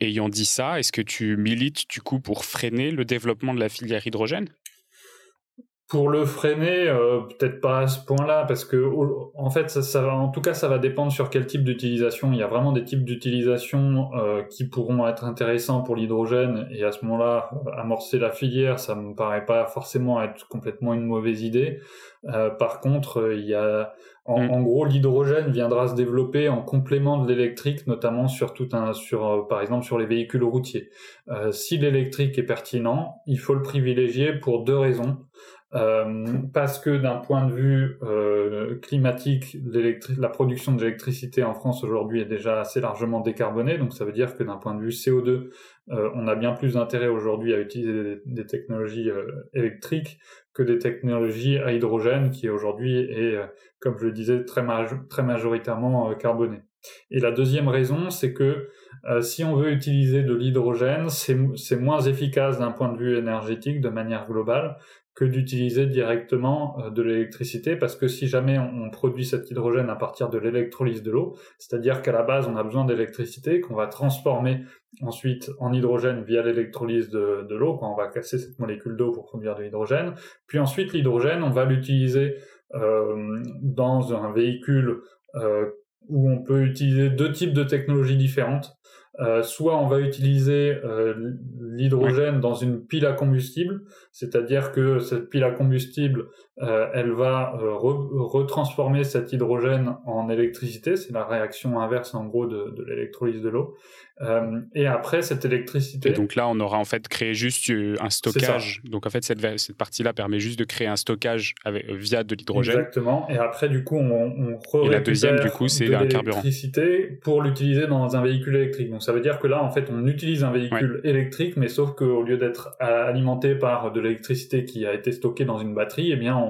ayant dit ça, est-ce que tu milites du coup pour freiner le développement de la filière hydrogène? Pour le freiner, euh, peut-être pas à ce point-là, parce que en fait, ça, ça, en tout cas, ça va dépendre sur quel type d'utilisation. Il y a vraiment des types d'utilisation euh, qui pourront être intéressants pour l'hydrogène, et à ce moment-là, amorcer la filière, ça me paraît pas forcément être complètement une mauvaise idée. Euh, par contre, il y a, en, mm. en gros, l'hydrogène viendra se développer en complément de l'électrique, notamment sur tout un, sur, par exemple, sur les véhicules routiers. si l'électrique est pertinent, il faut le privilégier pour deux raisons. Euh, parce que d'un point de vue euh, climatique, la production d'électricité en France aujourd'hui est déjà assez largement décarbonée, donc ça veut dire que d'un point de vue CO2, euh, on a bien plus d'intérêt aujourd'hui à utiliser des, technologies électriques que des technologies à hydrogène, qui aujourd'hui est, comme je le disais, très majoritairement carbonée. Et la deuxième raison, c'est que si on veut utiliser de l'hydrogène, c'est moins efficace d'un point de vue énergétique de manière globale que d'utiliser directement euh, de l'électricité parce que si jamais on, produit cet hydrogène à partir de l'électrolyse de l'eau, c'est-à-dire qu'à la base on a besoin d'électricité qu'on va transformer ensuite en hydrogène via l'électrolyse de, l'eau, quand on va casser cette molécule d'eau pour produire de l'hydrogène, puis ensuite l'hydrogène on va l'utiliser euh, dans un véhicule euh, où on peut utiliser deux types de technologies différentes. Euh, soit on va utiliser euh, l'hydrogène dans une pile à combustible, c'est-à-dire que cette pile à combustible, elle va retransformer cet hydrogène en électricité, c'est la réaction inverse en gros de, de l'électrolyse de l'eau. et après cette électricité. Et donc là, on aura en fait créé juste un stockage. Donc en fait, cette, cette partie-là permet juste de créer un stockage avec, via de l'hydrogène. Exactement. Et après, du coup, on, on Et la deuxième, du coup, c'est un carburant. pour l'utiliser dans un véhicule électrique. Donc ça veut dire que là, en fait, on utilise un véhicule électrique, mais sauf qu'au lieu d'être alimenté par de l'électricité qui a été stockée dans une batterie, eh bien, on,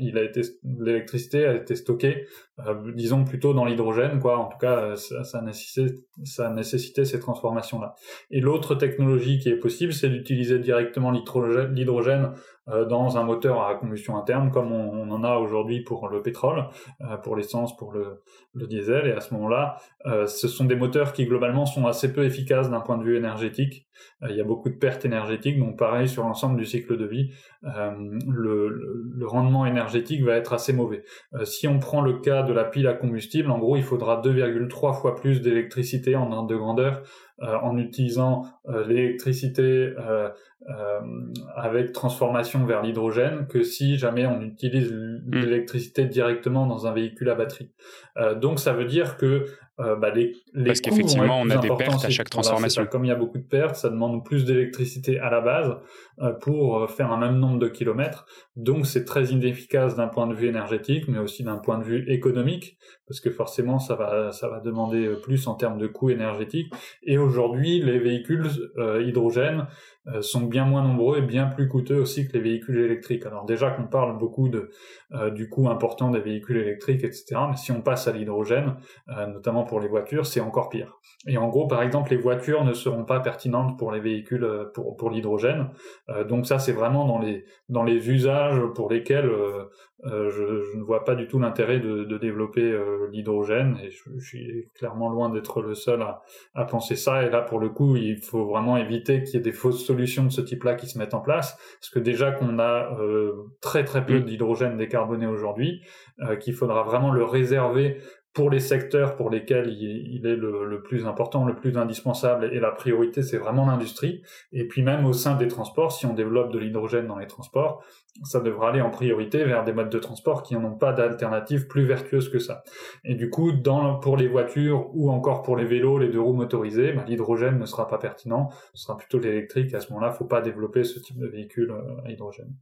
il a été l'électricité a été stockée, euh, disons plutôt dans l'hydrogène, quoi. En tout cas, ça, ça, nécessitait, ça nécessitait ces transformations-là. Et l'autre technologie qui est possible, c'est d'utiliser directement l'hydrogène euh, dans un moteur à combustion interne, comme on, en a aujourd'hui pour le pétrole, euh, pour l'essence, pour le, diesel. Et à ce moment-là, euh, ce sont des moteurs qui globalement sont assez peu efficaces d'un point de vue énergétique. il y a beaucoup de pertes énergétiques, donc pareil sur l'ensemble du cycle de vie, le, le, rendement énergétique va être assez mauvais. si on prend le cas de la pile à combustible, en gros, il faudra 2,3 fois plus d'électricité en ordre de grandeur en utilisant l'électricité euh, avec transformation vers l'hydrogène que si jamais on utilise hmm. l'électricité directement dans un véhicule à batterie. Euh, donc ça veut dire que euh, bah, les, les Parce qu'effectivement, on a des pertes à chaque transformation. comme il y a beaucoup de pertes, ça demande plus d'électricité à la base euh, pour euh, faire un même nombre de kilomètres. Donc c'est très inefficace d'un point de vue énergétique, mais aussi d'un point de vue économique, parce que forcément ça va ça va demander plus en termes de coûts énergétiques. Et aujourd'hui, les véhicules euh, hydrogène sont bien moins nombreux et bien plus coûteux aussi que les véhicules électriques. Alors déjà qu'on parle beaucoup de du coût important des véhicules électriques, etc. Mais si on passe à l'hydrogène, notamment pour les voitures, c'est encore pire. Et en gros, par exemple, les voitures ne seront pas pertinentes pour les véhicules euh, pour, pour l'hydrogène. Euh, donc ça, c'est vraiment dans les dans les usages pour lesquels euh, je, je, ne vois pas du tout l'intérêt de, de, développer l'hydrogène. Et je, je, suis clairement loin d'être le seul à, à, penser ça. Et là, pour le coup, il faut vraiment éviter qu'il y ait des fausses solutions de ce type-là qui se mettent en place, parce que déjà qu'on a très très peu mm. d'hydrogène décarboné aujourd'hui, qu'il faudra vraiment le réserver pour les secteurs pour lesquels il, est le, plus important, le plus indispensable et la priorité, c'est vraiment l'industrie. Et puis même au sein des transports, si on développe de l'hydrogène dans les transports, ça devra aller en priorité vers des modes de transport qui n'ont pas d'alternative plus vertueuse que ça. Et du coup, pour les voitures ou encore pour les vélos, les deux roues motorisées, bah, l'hydrogène ne sera pas pertinent, ce sera plutôt l'électrique. À ce moment-là, il ne faut pas développer ce type de véhicule euh, à hydrogène.